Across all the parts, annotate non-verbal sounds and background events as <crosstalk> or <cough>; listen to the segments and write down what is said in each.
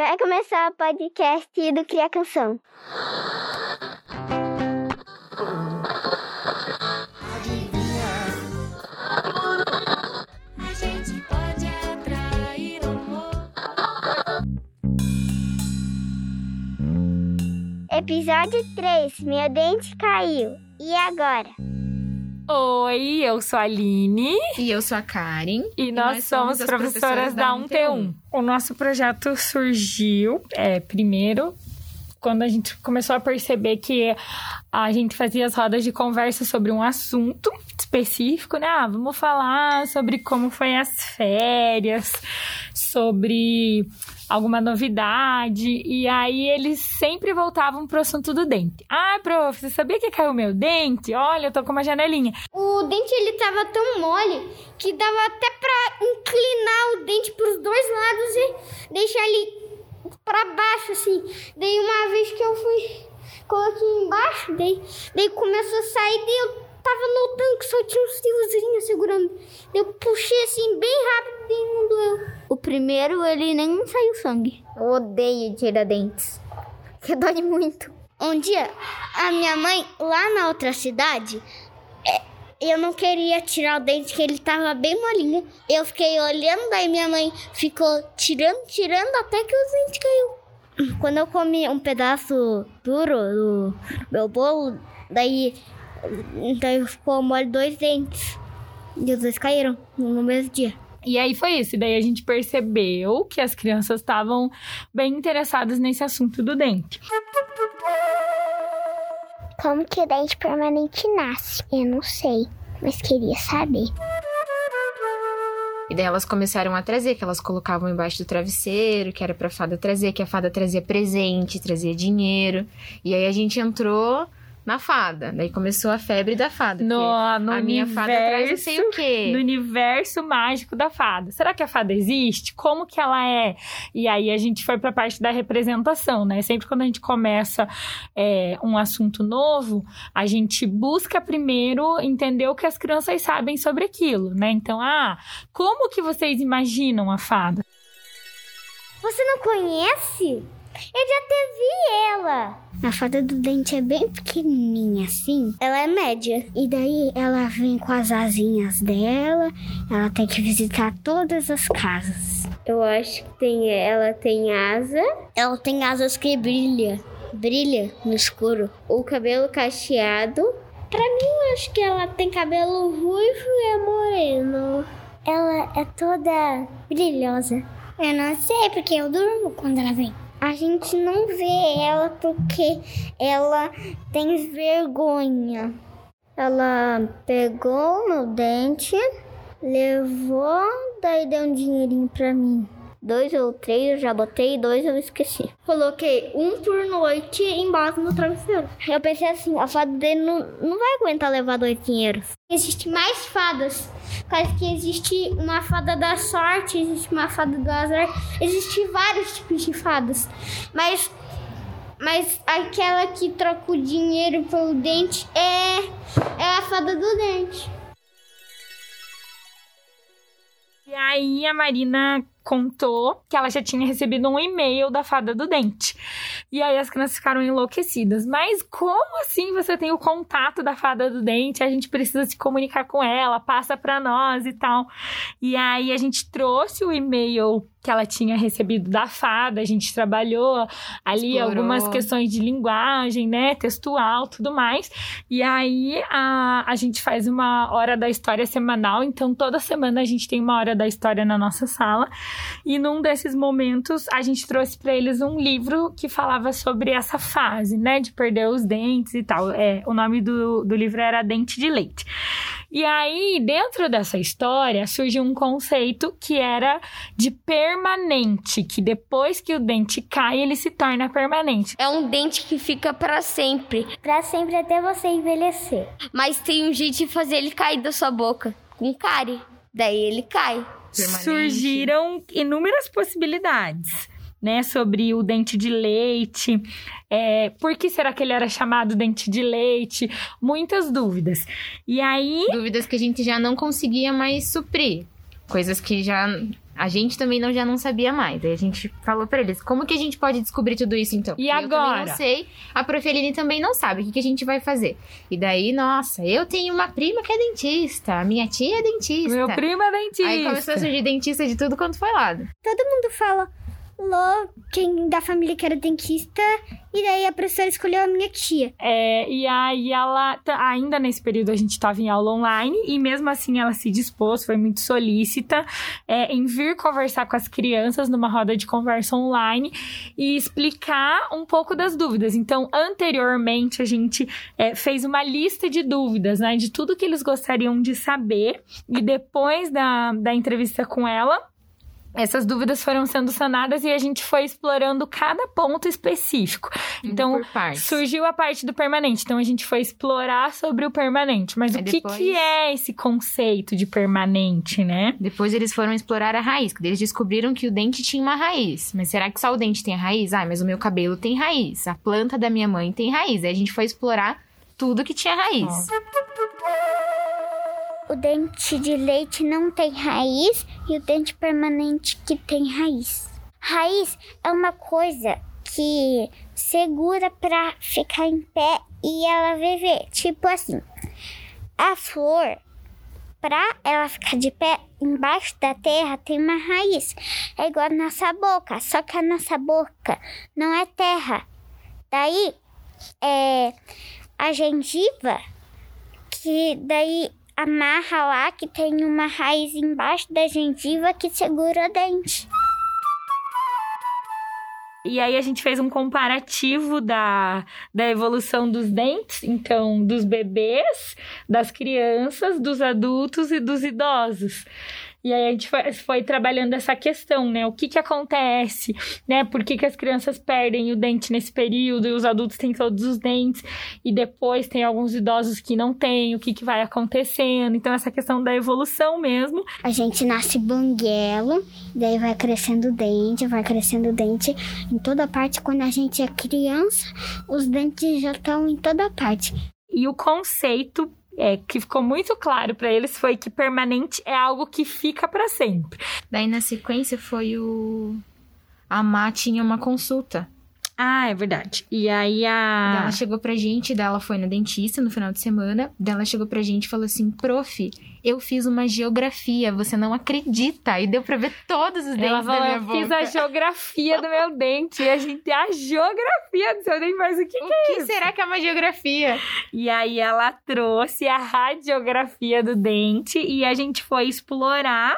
Vai começar o podcast do Cria Canção. A gente pode atrair amor. Episódio 3. Meu dente caiu. E agora? Oi, eu sou a Aline E eu sou a Karen. e, nós, somos, as professoras da 1T1. O nosso projeto surgiu, é, primeiro, quando a gente começou a perceber que a gente fazia as rodas de conversa sobre um assunto específico, né? Ah, vamos falar sobre como foi as férias, sobre alguma novidade. E aí eles sempre voltavam pro assunto do dente. Ah, prof, você sabia que caiu meu dente? Olha, eu tô com uma janelinha. O dente ele tava tão mole que dava até pra inclinar o dente pros dois lados e deixar ele pra baixo assim. Daí uma vez que eu fui coloquei embaixo, daí, começou a sair, eu tava notando que só tinha uns fiozinhos segurando. Eu puxei assim bem rápido e não doeu. O primeiro ele nem saiu sangue. Eu odeio tirar dentes. <laughs> Que dói muito. Um dia, a minha mãe, lá na outra cidade, eu não queria tirar o dente, que ele tava bem molinho. Eu fiquei olhando, daí minha mãe ficou tirando, tirando, até que o dente caiu. Quando eu comi um pedaço duro do meu bolo, daí, daí ficou mole dois dentes. E os dois caíram no mesmo dia. E aí foi isso. E daí a gente percebeu que as crianças estavam bem interessadas nesse assunto do dente. Como que o dente permanente nasce? Eu não sei, mas queria saber. E daí elas começaram a trazer, que elas colocavam embaixo do travesseiro, que era pra fada trazer, que a fada trazia presente, trazia dinheiro. E aí a gente entrou na fada. Daí começou a febre da fada. No, no a minha universo, fada traz não sei o quê. no universo mágico da fada. Será que a fada existe? Como que ela é? E aí a gente foi pra parte da representação, né? Sempre quando a gente começa é, um assunto novo, a gente busca primeiro entender o que as crianças sabem sobre aquilo, né? Então, ah, como que vocês imaginam a fada? Você não conhece? Eu já te vi ela. A fada do dente é bem pequenininha assim. Ela é média. E daí ela vem com as asinhas dela. Ela tem que visitar todas as casas. Eu acho que tem, ela tem asa. Ela tem asas que brilha. Brilha no escuro. O cabelo cacheado. Pra mim, eu acho que ela tem cabelo ruivo e é moreno. Ela é toda brilhosa. Eu não sei, porque eu durmo quando ela vem. A gente não vê ela porque ela tem vergonha. Ela pegou meu dente, levou, daí deu um dinheirinho pra mim. Dois ou três eu já botei, dois eu esqueci. Coloquei um por noite embaixo no travesseiro. Eu pensei assim, a fada dele não, não vai aguentar levar dois dinheiros. Existem mais fadas. Caso que existe uma fada da sorte, existe uma fada do azar, existe vários tipos de fadas. Mas mas aquela que troca o dinheiro pelo dente é é a fada do dente. E aí a Marina contou que ela já tinha recebido um e-mail da fada do dente. E aí as crianças ficaram enlouquecidas. Mas como assim você tem o contato da fada do dente? A gente precisa se comunicar com ela, passa para nós e tal. E aí a gente trouxe o e-mail que ela tinha recebido da fada, a gente trabalhou ali Explorou. algumas questões de linguagem, né, textual, tudo mais. E aí a, a gente faz uma hora da história semanal, então toda semana a gente tem uma hora da história na nossa sala. E num desses momentos a gente trouxe para eles um livro que falava sobre essa fase, né, de perder os dentes e tal. É, o nome do, do livro era Dente de Leite. E aí, dentro dessa história, surgiu um conceito que era de permanente, que depois que o dente cai, ele se torna permanente. É um dente que fica pra sempre. Pra sempre até você envelhecer. Mas tem um jeito de fazer ele cair da sua boca. Com cárie. Daí ele cai. Permanente. Surgiram inúmeras possibilidades. Né, sobre o dente de leite, é, por que será que ele era chamado dente de leite? Muitas dúvidas. E aí, Dúvidas que a gente já não conseguia mais suprir. Coisas que já A gente também não, já não sabia mais. Aí a gente falou pra eles, como que a gente pode descobrir tudo isso então? E Eu agora? não sei, a Profeline também não sabe. O que, que a gente vai fazer? E daí, nossa, eu tenho uma prima que é dentista, a minha tia é dentista. Meu primo é dentista. Aí começou a surgir dentista de tudo quanto foi lado. Todo mundo fala, quem da família que era dentista, e daí a professora escolheu a minha tia. É, e aí ela, tá- ainda nesse período a gente estava em aula online e mesmo assim ela se dispôs, foi muito solícita é, em vir conversar com as crianças numa roda de conversa online e explicar um pouco das dúvidas. Então, anteriormente a gente é, fez uma lista de dúvidas, né, de tudo que eles gostariam de saber e depois da, da entrevista com ela essas dúvidas foram sendo sanadas e a gente foi explorando cada ponto específico. Então, surgiu a parte do permanente. Então, a gente foi explorar sobre o permanente. Mas Aí o que, depois- que é esse conceito de permanente, né? Depois eles foram explorar a raiz, eles descobriram que o dente tinha uma raiz. Mas será que só o dente tem raiz? Ah, mas o meu cabelo tem raiz. A planta da minha mãe tem raiz. Aí a gente foi explorar tudo que tinha raiz. O dente de leite não tem raiz e o dente permanente que tem raiz. Raiz é uma coisa que segura pra ficar em pé e ela viver. Tipo assim, a flor, pra ela ficar de pé embaixo da terra, tem uma raiz. É igual a nossa boca, só que a nossa boca não é terra. Daí, é a gengiva que daí amarra lá que tem uma raiz embaixo da gengiva que segura o dente. E aí a gente fez um comparativo da, da evolução dos dentes, então dos bebês, das crianças, dos adultos e dos idosos. E aí a gente foi, foi trabalhando essa questão, né? O que que acontece, né? Por que, que as crianças perdem o dente nesse período e os adultos têm todos os dentes e depois tem alguns idosos que não têm, o que que vai acontecendo. Então essa questão da evolução mesmo. A gente nasce banguelo, daí vai crescendo o dente, vai crescendo o dente em toda parte. Quando a gente é criança, os dentes já estão em toda parte. E o conceito é, que ficou muito claro para eles foi que permanente é algo que fica para sempre. Daí na sequência foi o. A Má tinha uma consulta. Ah, é verdade. E aí a. Ela chegou pra gente, daí ela foi na dentista no final de semana. Daí ela chegou pra gente e falou assim: Prof, eu fiz uma geografia, você não acredita. E deu pra ver todos os dentes Ela falou, da minha eu boca. fiz a geografia do meu dente. E a gente a geografia do seu dente, mas o que, O que é que isso? será que é uma geografia? E aí ela trouxe a radiografia do dente e a gente foi explorar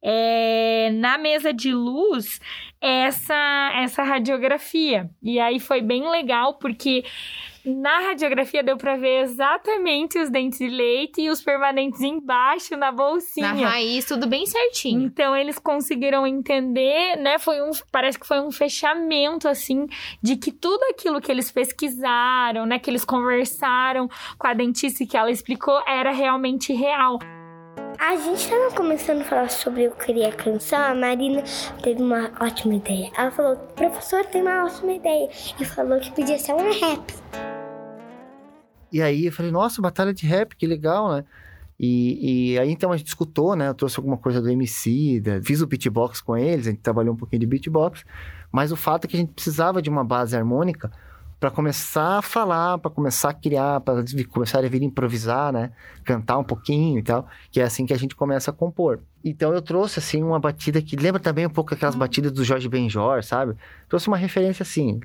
é, na mesa de luz essa, essa radiografia. E aí foi bem legal porque na radiografia deu pra ver exatamente os dentes de leite e os permanentes embaixo na bolsinha. Na raiz, tudo bem certinho. Então eles conseguiram entender, né? Foi um, parece que foi um fechamento assim de que tudo aquilo que eles pesquisaram, né, que eles conversaram com a dentista e que ela explicou era realmente real. A gente estava começando a falar sobre eu queria canção, a Marina teve uma ótima ideia. Ela falou, professor, tem uma ótima ideia. E falou que podia ser um rap. E aí eu falei, nossa, batalha de rap, que legal, né? E, e aí então a gente escutou, né? Eu trouxe alguma coisa do MC, da- fiz o beatbox com eles, a gente trabalhou um pouquinho de beatbox, mas o fato é que a gente precisava de uma base harmônica para começar a falar, para começar a criar, para começar a vir improvisar, né? Cantar um pouquinho e tal, que é assim que a gente começa a compor. Então eu trouxe assim uma batida que lembra também um pouco aquelas batidas do Jorge Benjor, sabe? Trouxe uma referência assim,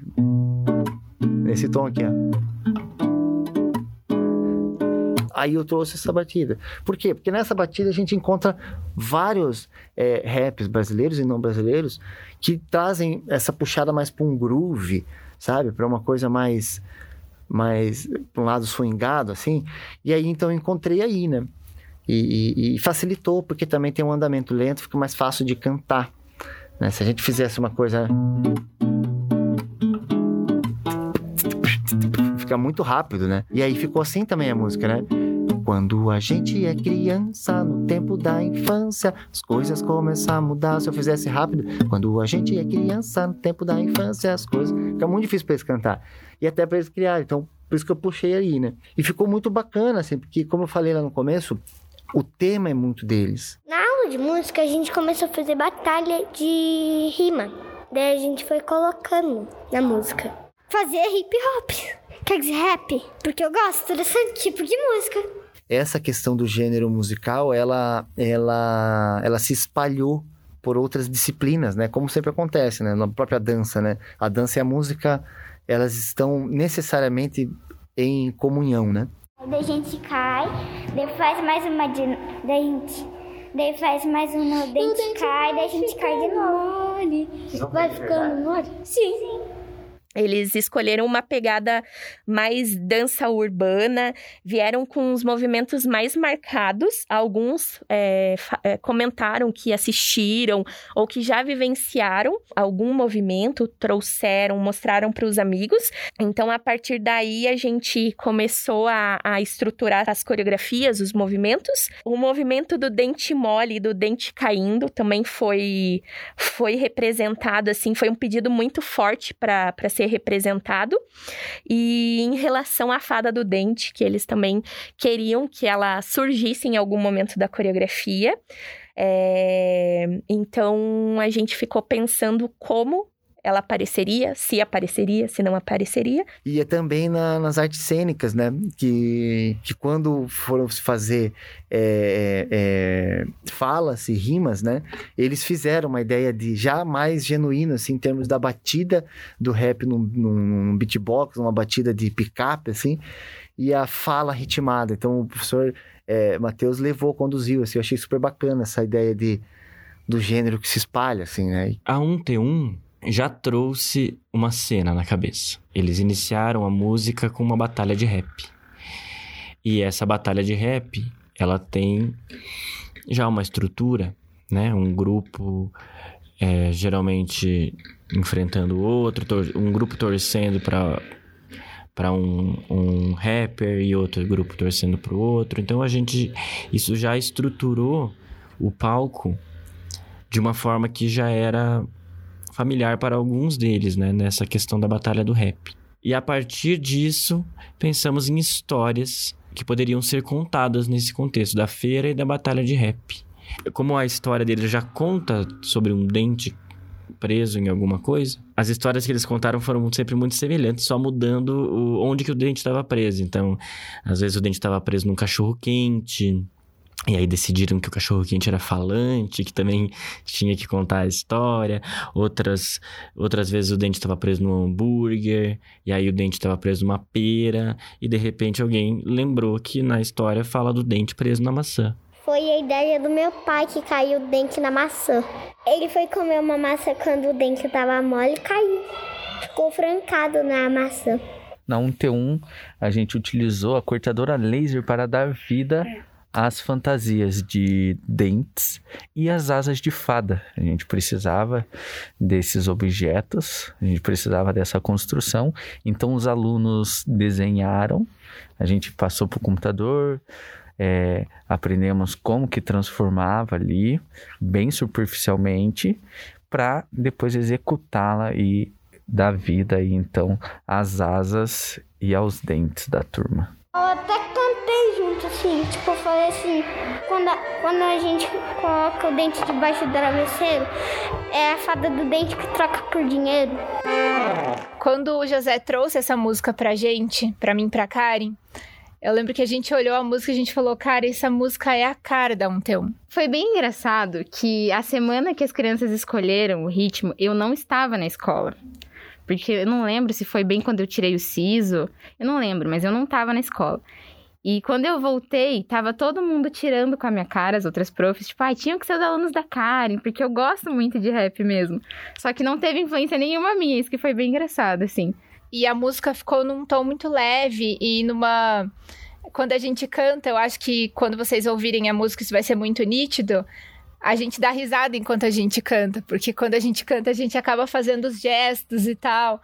nesse tom aqui, ó. Aí eu trouxe essa batida. Por quê? Porque nessa batida a gente encontra vários é, raps brasileiros e não brasileiros que trazem essa puxada mais para um groove, sabe? Para uma coisa mais, mais para um lado swingado, assim. E aí então eu encontrei aí, né? E, e- e facilitou, porque também tem um andamento lento, fica mais fácil de cantar. né? Se a gente fizesse uma coisa. Fica muito rápido, né? E aí ficou assim também a música, né? Quando a gente é criança, no tempo da infância, as coisas começam a mudar. Se eu fizesse rápido, quando a gente é criança, no tempo da infância, as coisas. Fica muito difícil pra eles cantar. E até pra eles criarem. Então, por isso que eu puxei aí, né? E ficou muito bacana, assim, porque, como eu falei lá no começo, o tema é muito deles. Na aula de música, a gente começou a fazer batalha de rima. Daí a gente foi colocando na música. Fazer hip hop. Quer dizer, rap. Porque eu gosto desse tipo de música. Essa questão do gênero musical, ela, ela, ela se espalhou por outras disciplinas, né? Como sempre acontece, né? Na própria dança, né? A dança e a música, elas estão necessariamente em comunhão, né? Daí a gente cai, daí faz mais uma de. Daí a gente. Daí faz mais uma, daí a gente cai, daí a gente cai de novo. Vai ficando mole? Sim. Eles escolheram uma pegada mais dança urbana, vieram com os movimentos mais marcados. Alguns é, é, comentaram que assistiram ou que já vivenciaram algum movimento, trouxeram, mostraram para os amigos. Então, a partir daí, a gente começou a, a estruturar as coreografias, os movimentos. O movimento do dente mole do dente caindo também foi foi representado, assim, foi um pedido muito forte para ser representado. E em relação à fada do dente, que eles também queriam que ela surgisse em algum momento da coreografia. É, Então a gente ficou pensando como ela apareceria, se apareceria, se não apareceria. E é também na- nas artes cênicas, né? Que, que quando foram se fazer é, é, falas e rimas, né? Eles fizeram uma ideia de já mais genuíno, assim, em termos da batida do rap num, num, num beatbox, uma batida de picape, assim, e a fala ritmada. Então o professor é, Matheus levou, conduziu, assim, eu achei super bacana essa ideia de, do gênero que se espalha, assim, né? A 1T1 já trouxe uma cena na cabeça. Eles iniciaram a música com uma batalha de rap. E essa batalha de rap, ela tem já uma estrutura, né? Um grupo é, geralmente enfrentando outro, um grupo torcendo para para um, um rapper e outro grupo torcendo para o outro. Então a gente isso já estruturou o palco de uma forma que já era familiar para alguns deles, né, nessa questão da batalha do rap. E a partir disso, pensamos em histórias que poderiam ser contadas nesse contexto da feira e da batalha de rap. Como a história deles já conta sobre um dente preso em alguma coisa, as histórias que eles contaram foram sempre muito semelhantes, só mudando o- onde que o dente estava preso. Então, às vezes o dente estava preso num cachorro quente, e aí decidiram que o cachorro quente era falante, que também tinha que contar a história. Outras, outras vezes o dente estava preso num hambúrguer, e aí o dente estava preso numa pera, e de repente alguém lembrou que na história fala do dente preso na maçã. Foi a ideia do meu pai que caiu o dente na maçã. Ele foi comer uma maçã quando o dente tava mole e caiu. Ficou francado na maçã. Na 1T1, a gente utilizou a cortadora laser para dar vida às fantasias de dentes e as asas de fada. A gente precisava desses objetos, a gente precisava dessa construção. Então, os alunos desenharam, a gente passou para o computador, é, aprendemos como que transformava ali, bem superficialmente, para depois executá-la e dar vida aí, então, às asas e aos dentes da turma. Junto, assim, tipo, eu falei assim, quando a, quando a gente coloca o dente debaixo do travesseiro, é a fada do dente que troca por dinheiro. Quando o José trouxe essa música pra gente, pra mim e pra Karen, eu lembro que a gente olhou a música e a gente falou, cara, essa música é a cara da 1T1. Foi bem engraçado que a semana que as crianças escolheram o ritmo, eu não estava na escola. Porque eu não lembro se foi bem quando eu tirei o siso. Eu não lembro, mas eu não estava na escola. E quando eu voltei, tava todo mundo tirando com a minha cara, as outras profs, tipo, ai, tinham que ser os alunos da Karen, porque eu gosto muito de rap mesmo. Só que não teve influência nenhuma minha, isso que foi bem engraçado, assim. E a música ficou num tom muito leve e numa. Quando a gente canta, eu acho que quando vocês ouvirem a música, isso vai ser muito nítido. A gente dá risada enquanto a gente canta, porque quando a gente canta, a gente acaba fazendo os gestos e tal,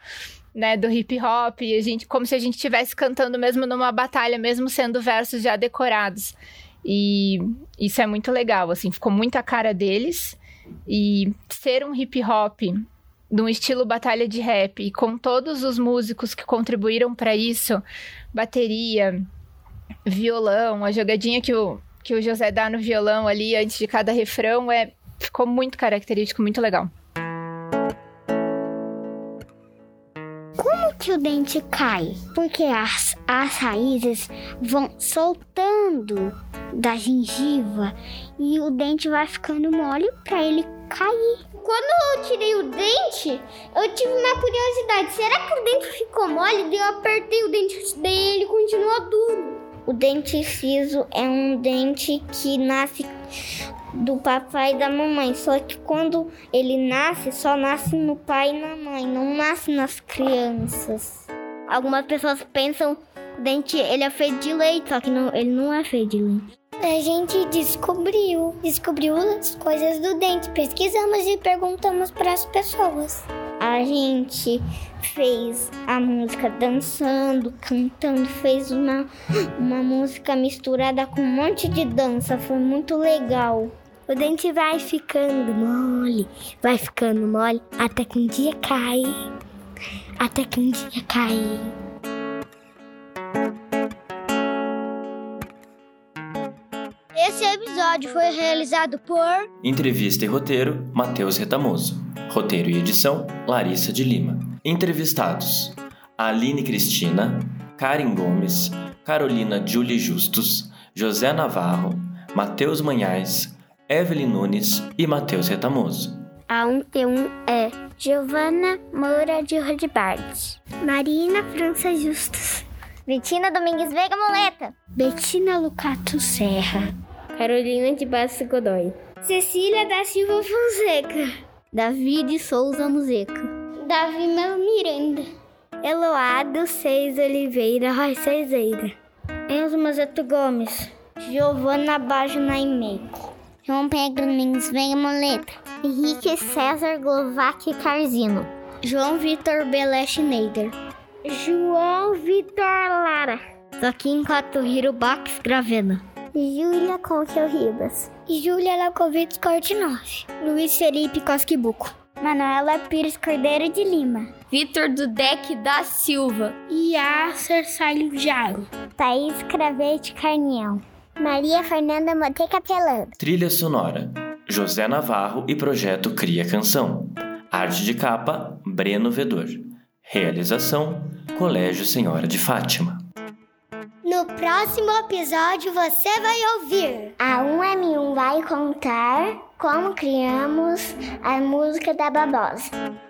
né, do hip hop, a gente, como se a gente estivesse cantando mesmo numa batalha, mesmo sendo versos já decorados. E isso é muito legal, assim, ficou muito a cara deles. E ser um hip hop num estilo batalha de rap e com todos os músicos que contribuíram para isso, bateria, violão, a jogadinha que o que o José dá no violão ali antes de cada refrão é ficou muito característico, muito legal. Como que o dente cai? Porque as, as raízes vão soltando da gengiva e o dente vai ficando mole para ele cair. Quando eu tirei o dente, eu tive uma curiosidade. Será que o dente ficou mole? Eu apertei o dente daí ele continuou duro. O dente ciso é um dente que nasce do papai e da mamãe. Só que quando ele nasce, só nasce no pai e na mãe, não nasce nas crianças. Algumas pessoas pensam que o dente ele é feito de leite, só que não, ele não é feito de leite. A gente descobriu, descobriu as coisas do dente, pesquisamos e perguntamos para as pessoas. A gente fez a música dançando, cantando, fez uma, uma música misturada com um monte de dança, foi muito legal. O dente vai ficando mole, vai ficando mole, até que um dia cai. Até que um dia cai. Esse episódio foi realizado por Entrevista e roteiro, Matheus Retamoso. Roteiro e edição, Larissa de Lima. Entrevistados: Aline Cristina, Karen Gomes, Carolina Julie Justus, José Navarro, Matheus Manhães, Evelyn Nunes e Matheus Retamoso. A 1T1 é Giovana Moura de Rodbard, Marina França Justus, Betina Domingues Veiga Moleta, Betina Lucato Serra, Carolina de Bastos Godoy. Cecília da Silva Fonseca, David Souza Muzeca. Davi Melo Miranda, Eloado Seis Oliveira. Roicezeira, Enzo Mazeto Gomes, Giovana Bajo Naimeco, João Pedro Domingues Veiga Moleta, Henrique César Glovac Carzino, João Vitor Belé Schneider, João Vitor Lara, Joaquim Catuhiro Bax Gravena. Júlia Conquel Ribas, Júlia Lakovitz Cortinov, Luiz Felipe Cosquibuco. Manuela Pires Cordeiro de Lima, Vitor Dudek da Silva. Yasser Salho Jaro, Thaís Cravete Carniel, Maria Fernanda Mote Capelando. Trilha sonora: José Navarro e Projeto Cria Canção. Arte de capa: Breno Vedor. Realização: Colégio Senhora de Fátima. Próximo episódio você vai ouvir. A 1M1 vai contar como criamos a música da Babosa.